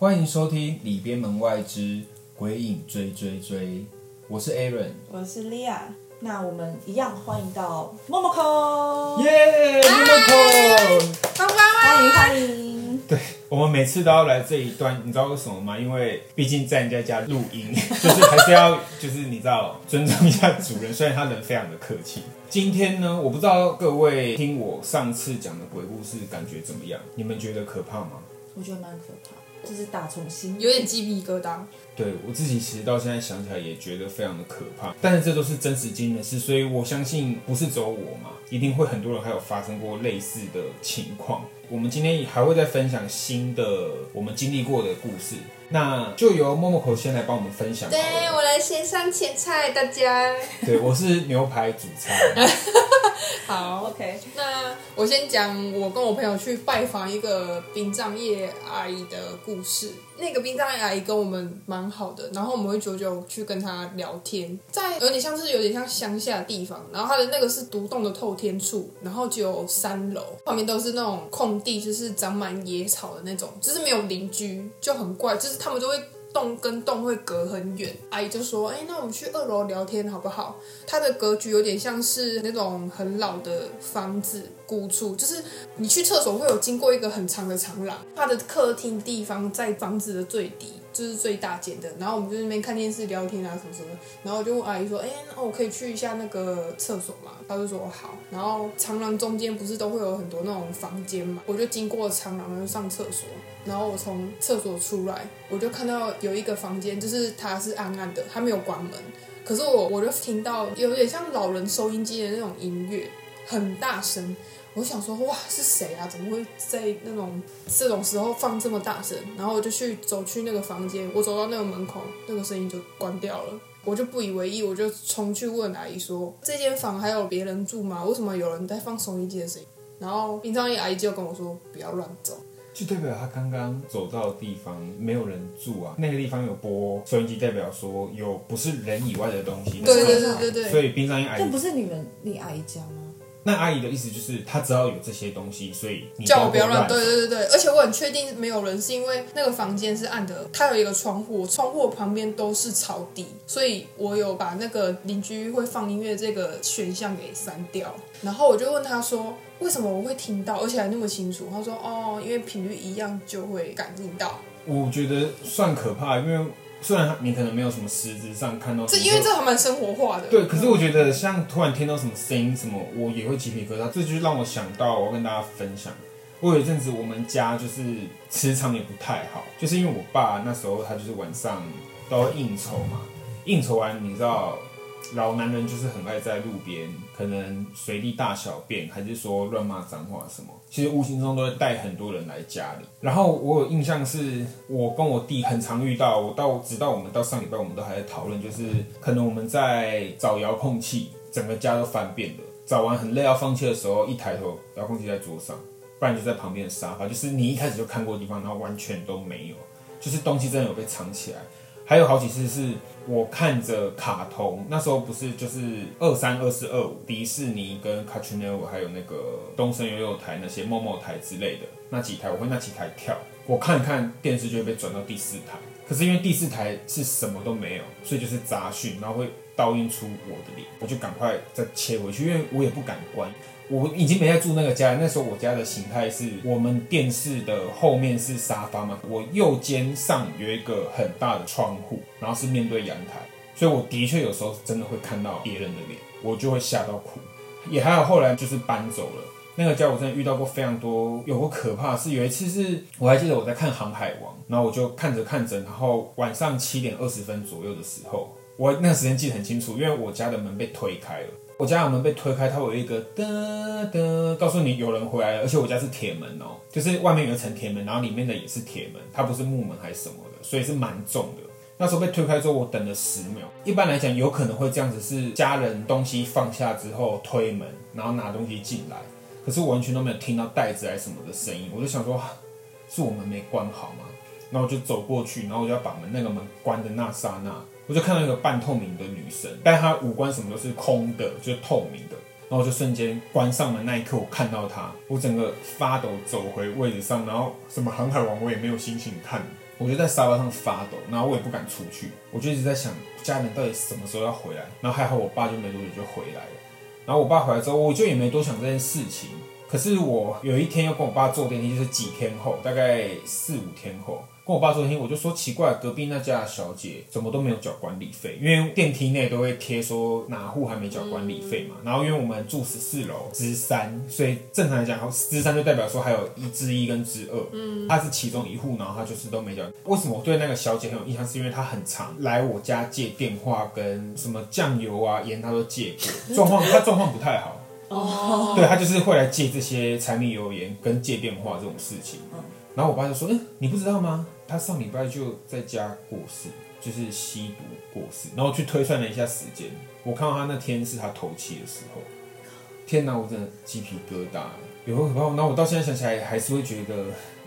欢迎收听《里边门外之鬼影追追追》，我是 Aaron，我是 Lia。那我们一样欢迎到默默口，耶 m o 欢迎欢迎。对，我们每次都要来这一段，你知道为什么吗？因为毕竟在人家家录音，就是还是要，就是你知道尊重一下主人，虽然他人非常的客气。今天呢，我不知道各位听我上次讲的鬼故事感觉怎么样？你们觉得可怕吗？我觉得蛮可怕，就是打从心有点鸡皮疙瘩。对我自己其实到现在想起来也觉得非常的可怕，但是这都是真实经历的事，所以我相信不是只有我嘛，一定会很多人还有发生过类似的情况。我们今天还会再分享新的我们经历过的故事，那就由默默口先来帮我们分享。对我来先上前菜，大家。对，我是牛排主菜。好，OK。那我先讲我跟我朋友去拜访一个殡葬业阿姨的故事。那个殡葬业阿姨跟我们蛮好的，然后我们会久久去跟她聊天，在有点像是有点像乡下的地方，然后它的那个是独栋的透天处，然后只有三楼，旁边都是那种空地，就是长满野草的那种，就是没有邻居，就很怪，就是他们就会。洞跟洞会隔很远，阿姨就说：“哎，那我们去二楼聊天好不好？”它的格局有点像是那种很老的房子，古厝，就是你去厕所会有经过一个很长的长廊，它的客厅地方在房子的最底。就是最大间的，然后我们就那边看电视聊天啊什么什么，然后我就问阿姨说：“哎，那我可以去一下那个厕所吗？”她就说：“好。”然后长廊中间不是都会有很多那种房间嘛，我就经过长廊就上厕所，然后我从厕所出来，我就看到有一个房间，就是它是暗暗的，它没有关门，可是我我就听到有点像老人收音机的那种音乐，很大声。我想说，哇，是谁啊？怎么会在那种这种时候放这么大声？然后我就去走去那个房间，我走到那个门口，那个声音就关掉了。我就不以为意，我就冲去问阿姨说：“这间房还有别人住吗？为什么有人在放收音机的声音？”然后殡葬业阿姨就跟我说：“不要乱走。”就代表他刚刚走到的地方没有人住啊，那个地方有播收音机，代表说有不是人以外的东西。对对对对对。所以殡葬业阿姨，这不是你们你阿姨家吗？那阿姨的意思就是，她只要有这些东西，所以叫我不要乱。对对对对，而且我很确定没有人，是因为那个房间是暗的，它有一个窗户，窗户旁边都是草地，所以我有把那个邻居会放音乐这个选项给删掉。然后我就问他说，为什么我会听到，而且还那么清楚？他说，哦，因为频率一样就会感应到。我觉得算可怕，因为。虽然你可能没有什么实质上看到，这因为这还蛮生活化的。对，可是我觉得像突然听到什么声音什么，我也会鸡皮疙瘩。这就让我想到，我要跟大家分享。我有一阵子我们家就是磁场也不太好，就是因为我爸那时候他就是晚上都要应酬嘛，应酬完你知道。老男人就是很爱在路边，可能随地大小便，还是说乱骂脏话什么。其实无形中都会带很多人来家里。然后我有印象是，我跟我弟很常遇到，我到直到我们到上礼拜，我们都还在讨论，就是可能我们在找遥控器，整个家都翻遍了。找完很累要放弃的时候，一抬头，遥控器在桌上，不然就在旁边的沙发，就是你一开始就看过的地方，然后完全都没有，就是东西真的有被藏起来。还有好几次是我看着卡通，那时候不是就是二三、二四、二五，迪士尼跟 Cartoon Network，还有那个东森幼幼台那些某某台之类的那几台，我会那几台跳，我看看电视就会被转到第四台。可是因为第四台是什么都没有，所以就是杂讯，然后会倒映出我的脸，我就赶快再切回去，因为我也不敢关。我已经没在住那个家，那时候我家的形态是我们电视的后面是沙发嘛，我右肩上有一个很大的窗户，然后是面对阳台，所以我的确有时候真的会看到别人的脸，我就会吓到哭。也还有后来就是搬走了，那个家我真的遇到过非常多，有过可怕是有一次是我还记得我在看《航海王》，然后我就看着看着，然后晚上七点二十分左右的时候，我那个时间记得很清楚，因为我家的门被推开了。我家的门被推开，它有一个噔噔，告诉你有人回来了。而且我家是铁门哦，就是外面有一层铁门，然后里面的也是铁门，它不是木门还是什么的，所以是蛮重的。那时候被推开之后，我等了十秒。一般来讲，有可能会这样子，是家人东西放下之后推门，然后拿东西进来。可是我完全都没有听到袋子还是什么的声音，我就想说，是我们没关好吗？然后我就走过去，然后我就要把门那个门关的那刹那。我就看到一个半透明的女生，但她五官什么都是空的，就是透明的。然后我就瞬间关上门那一刻，我看到她，我整个发抖走回位置上，然后什么航海王我也没有心情看，我就在沙发上发抖，然后我也不敢出去，我就一直在想家人到底什么时候要回来，然后还好我爸就没多久就回来了，然后我爸回来之后，我就也没多想这件事情。可是我有一天要跟我爸坐电梯，就是几天后，大概四五天后，跟我爸坐电梯，我就说奇怪，隔壁那家的小姐怎么都没有缴管理费？因为电梯内都会贴说哪户还没缴管理费嘛。然后因为我们住十四楼，之三，所以正常来讲，之三就代表说还有一之一跟之二，嗯，他是其中一户，然后他就是都没缴。为什么我对那个小姐很有印象？是因为她很常来我家借电话跟什么酱油啊、盐，她都借过。状况她状况不太好。哦，对他就是会来借这些柴米油盐跟借电话这种事情。嗯然后我爸就说：“嗯，你不知道吗？他上礼拜就在家过世，就是吸毒过世。”然后去推算了一下时间，我看到他那天是他头七的时候。天哪，我真的鸡皮疙瘩，有多可怕？然后我到现在想起来，还是会觉得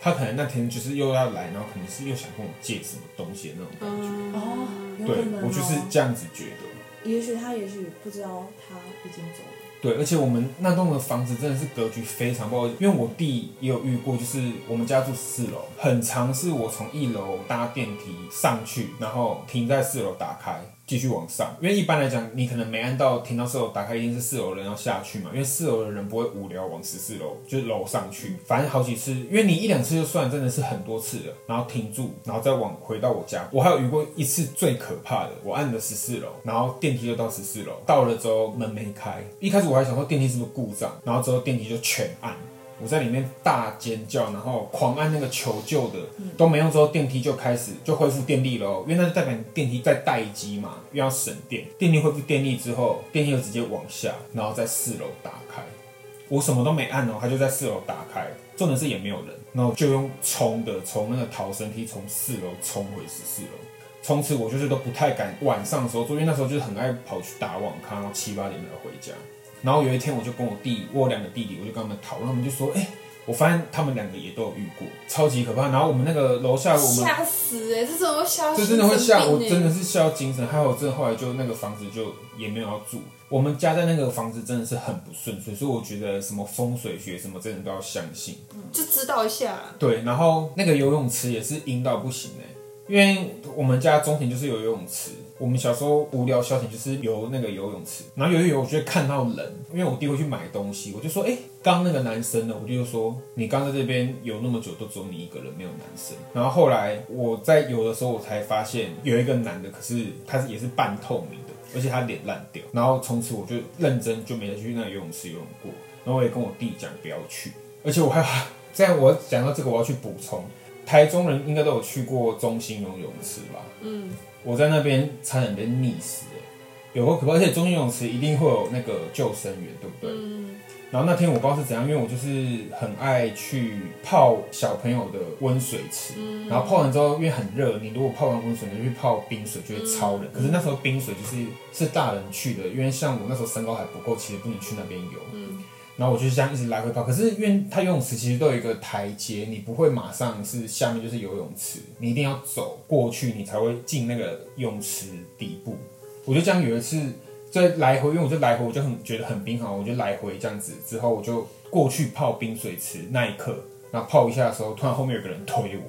他可能那天就是又要来，然后可能是又想跟我借什么东西的那种感觉。哦，对我就是这样子觉得。也许他也许不知道他已经走了。对，而且我们那栋的房子真的是格局非常不好，因为我弟也有遇过，就是我们家住四楼，很长是我从一楼搭电梯上去，然后停在四楼打开。继续往上，因为一般来讲，你可能没按到停到四楼打开，一定是四楼人要下去嘛。因为四楼的人不会无聊往十四楼，就是楼上去。反正好几次，因为你一两次就算，真的是很多次了。然后停住，然后再往回到我家。我还有遇过一次最可怕的，我按了十四楼，然后电梯就到十四楼，到了之后门没开。一开始我还想说电梯是不是故障，然后之后电梯就全按。我在里面大尖叫，然后狂按那个求救的，都没用。之后电梯就开始就恢复电力了哦，因为那就代表你电梯在待机嘛，又要省电。电力恢复电力之后，电梯就直接往下，然后在四楼打开。我什么都没按哦，它就在四楼打开，重点是也没有人，然后就用冲的从那个逃生梯从四楼冲回十四楼。从此我就是都不太敢晚上的时候做，因为那时候就是很爱跑去打网咖，然后七八点才回家。然后有一天，我就跟我弟，我有两个弟弟，我就跟他们讨论，我们就说：“哎、我发现他们两个也都有遇过，超级可怕。”然后我们那个楼下，我们吓死哎、这怎么会吓？这真的会吓我，真的是吓到精神。还有，真的后来就那个房子就也没有要住。我们家在那个房子真的是很不顺遂，所以我觉得什么风水学什么真的都要相信。就知道一下啦。对，然后那个游泳池也是阴到不行哎、因为我们家中庭就是有游泳池，我们小时候无聊消遣就是游那个游泳池，然后游一游，我就会看到人，因为我弟会去买东西，我就说，哎、刚刚那个男生呢？我弟就说，你刚在这边游那么久，都只有你一个人，没有男生。然后后来我在游的时候，我才发现有一个男的，可是他也是半透明的，而且他脸烂掉。然后从此我就认真就没再去那个游泳池游泳过，然后我也跟我弟讲不要去，而且我还这样我讲到这个，我要去补充。台中人应该都有去过中心游泳池吧？嗯，我在那边差点被溺死、欸，有个可怕，而且中心游泳池一定会有那个救生员，对不对？嗯，然后那天我不知道是怎样，因为我就是很爱去泡小朋友的温水池，然后泡完之后因为很热，你如果泡完温水，你就去泡冰水就会超冷。可是那时候冰水就是是大人去的，因为像我那时候身高还不够，其实不能去那边游。然后我就是这样一直来回跑，可是因为它游泳池其实都有一个台阶，你不会马上是下面就是游泳池，你一定要走过去，你才会进那个泳池底部。我就这样有一次在来回，因为我就来回我就很觉得很冰好，我就来回这样子，之后我就过去泡冰水池那一刻，然后泡一下的时候，突然后面有个人推我，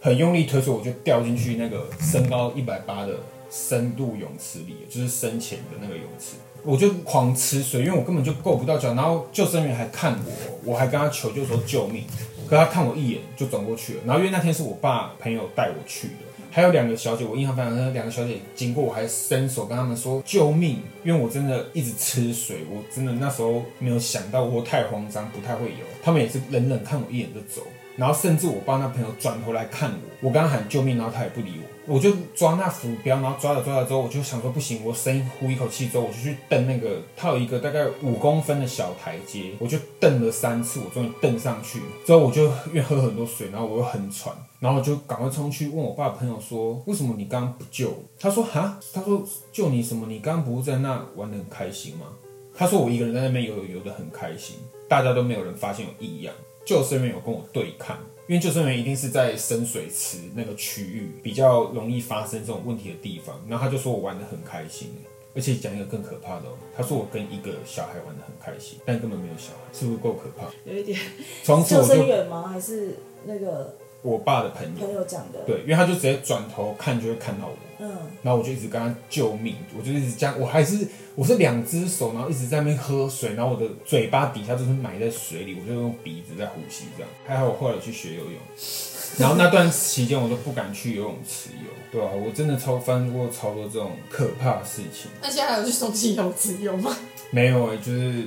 很用力推，所以我就掉进去那个身高一百八的深度泳池里，就是深浅的那个泳池。我就狂吃水，因为我根本就够不到脚，然后救生员还看我，我还跟他求救说救命，可他看我一眼就转过去了。然后因为那天是我爸朋友带我去的，还有两个小姐，我印象非常深，两个小姐经过我还伸手跟他们说救命，因为我真的一直吃水，我真的那时候没有想到我太慌张，不太会游，他们也是冷冷看我一眼就走。然后甚至我爸那朋友转头来看我，我刚喊救命，然后他也不理我，我就抓那浮标，然后抓了抓了之后，我就想说不行，我深呼一口气之后，我就去蹬那个，它有一个大概五公分的小台阶，我就蹬了三次，我终于蹬上去，之后我就因为喝很多水，然后我又很喘，然后我就赶快冲去问我爸朋友说，为什么你刚刚不救我？他说哈，他说救你什么？你刚刚不是在那玩的很开心吗？他说我一个人在那边游游的很开心，大家都没有人发现有异样。救生员有跟我对抗，因为救生员一定是在深水池那个区域比较容易发生这种问题的地方，然后他就说我玩的很开心，而且讲一个更可怕的哦，他说我跟一个小孩玩的很开心，但根本没有小孩，是不是够可怕？有一点从此救生员吗？还是那个我爸的朋友，朋友讲的？对，因为他就直接转头看就会看到我，嗯，然后我就一直跟他救命，我就一直这样，我还是我是两只手，然后一直在那边喝水，然后我的嘴巴底下就是埋在水里，我就用鼻子在呼吸这样。还好我后来去学游泳，然后那段期间我都不敢去游泳池游，对啊，我真的超发生过超多这种可怕的事情。那现在还有去松溪游自由吗？没有哎、就是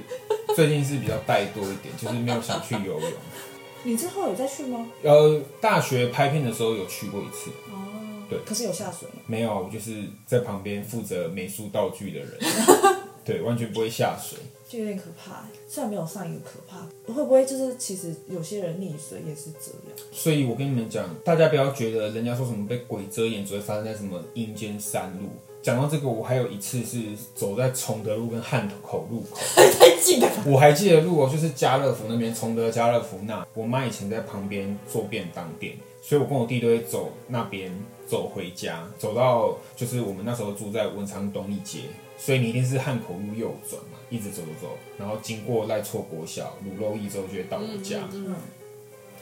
最近是比较怠惰一点，就是没有想去游泳。你之后有再去吗？呃，大学拍片的时候有去过一次，哦，对可是有下水吗？没有，我就是在旁边负责美术道具的人，对，完全不会下水。就有点可怕。虽然没有上一个可怕，会不会就是其实有些人溺水也是这样？所以我跟你们讲，大家不要觉得人家说什么被鬼遮眼只会发生在什么阴间山路。讲到这个，我还有一次是走在崇德路跟汉口路口，太近了吧？我还记得路哦，就是家乐福那边，崇德家乐福那。我妈以前在旁边做便当店，所以我跟我弟都会走那边走回家，走到就是我们那时候住在文昌东一街，所以你一定是汉口路右转嘛，一直走走走，然后经过赖错国小、卤肉一之后就会到我家。嗯，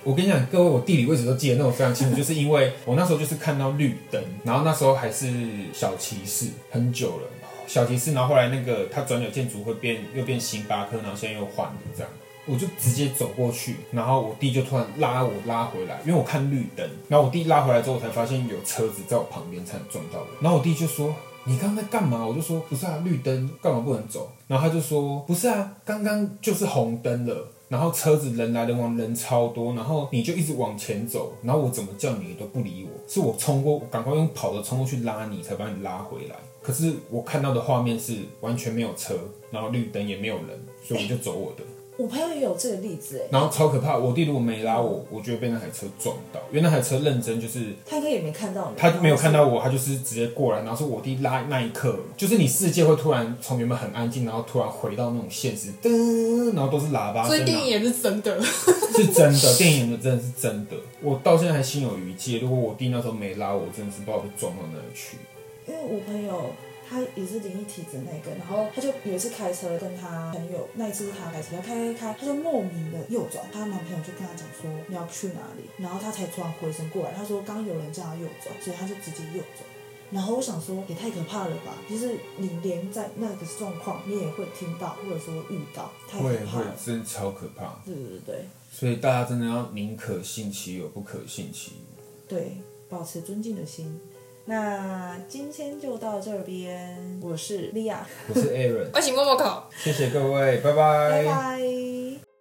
我跟你讲，各位，我地理位置都记得那种非常清楚，就是因为我那时候就是看到绿灯，然后那时候还是小骑士，很久了，小骑士，然后后来那个它转角建筑会变又变星巴克，然后现在又换了这样，我就直接走过去，然后我弟就突然拉我拉回来，因为我看绿灯，然后我弟拉回来之后，我才发现有车子在我旁边，差点撞到我，然后我弟就说。你刚刚在干嘛？我就说不是啊，绿灯干嘛不能走？然后他就说不是啊，刚刚就是红灯了。然后车子人来人往，人超多，然后你就一直往前走，然后我怎么叫你都不理我，是我冲过，赶快用跑的冲过去拉你，才把你拉回来。可是我看到的画面是完全没有车，然后绿灯也没有人，所以我就走我的。我朋友也有这个例子哎，然后超可怕，我弟如果没拉我，我就会被那台车撞到，因为那台车认真就是他应该也没看到你，他没有看到我，他就是直接过来，然后是我弟拉那一刻，就是你世界会突然从原本很安静，然后突然回到那种现实，噔，然后都是喇叭所以电影也是真的。是真的，电影的真的是真的。我到现在还心有余悸，如果我弟那时候没拉我，我真的是不知道被撞到哪里去。因为我朋友他也是灵异体质那个，然后他就有一次开车跟他朋友，那一次是他开车，他开开开，他就莫名的右转，她男朋友就跟他讲说你要去哪里，然后他才突然回神过来，他说刚刚有人叫他右转，所以他就直接右转。然后我想说，也太可怕了吧！就是你连在那个状况，你也会听到，或者说遇到，太可怕了。真的超可怕，对对对所以大家真的要宁可信其有，不可信其无。对，保持尊敬的心。那今天就到这边，我是莉亚，我是 Aaron，我请默默考。谢谢各位，拜拜拜拜。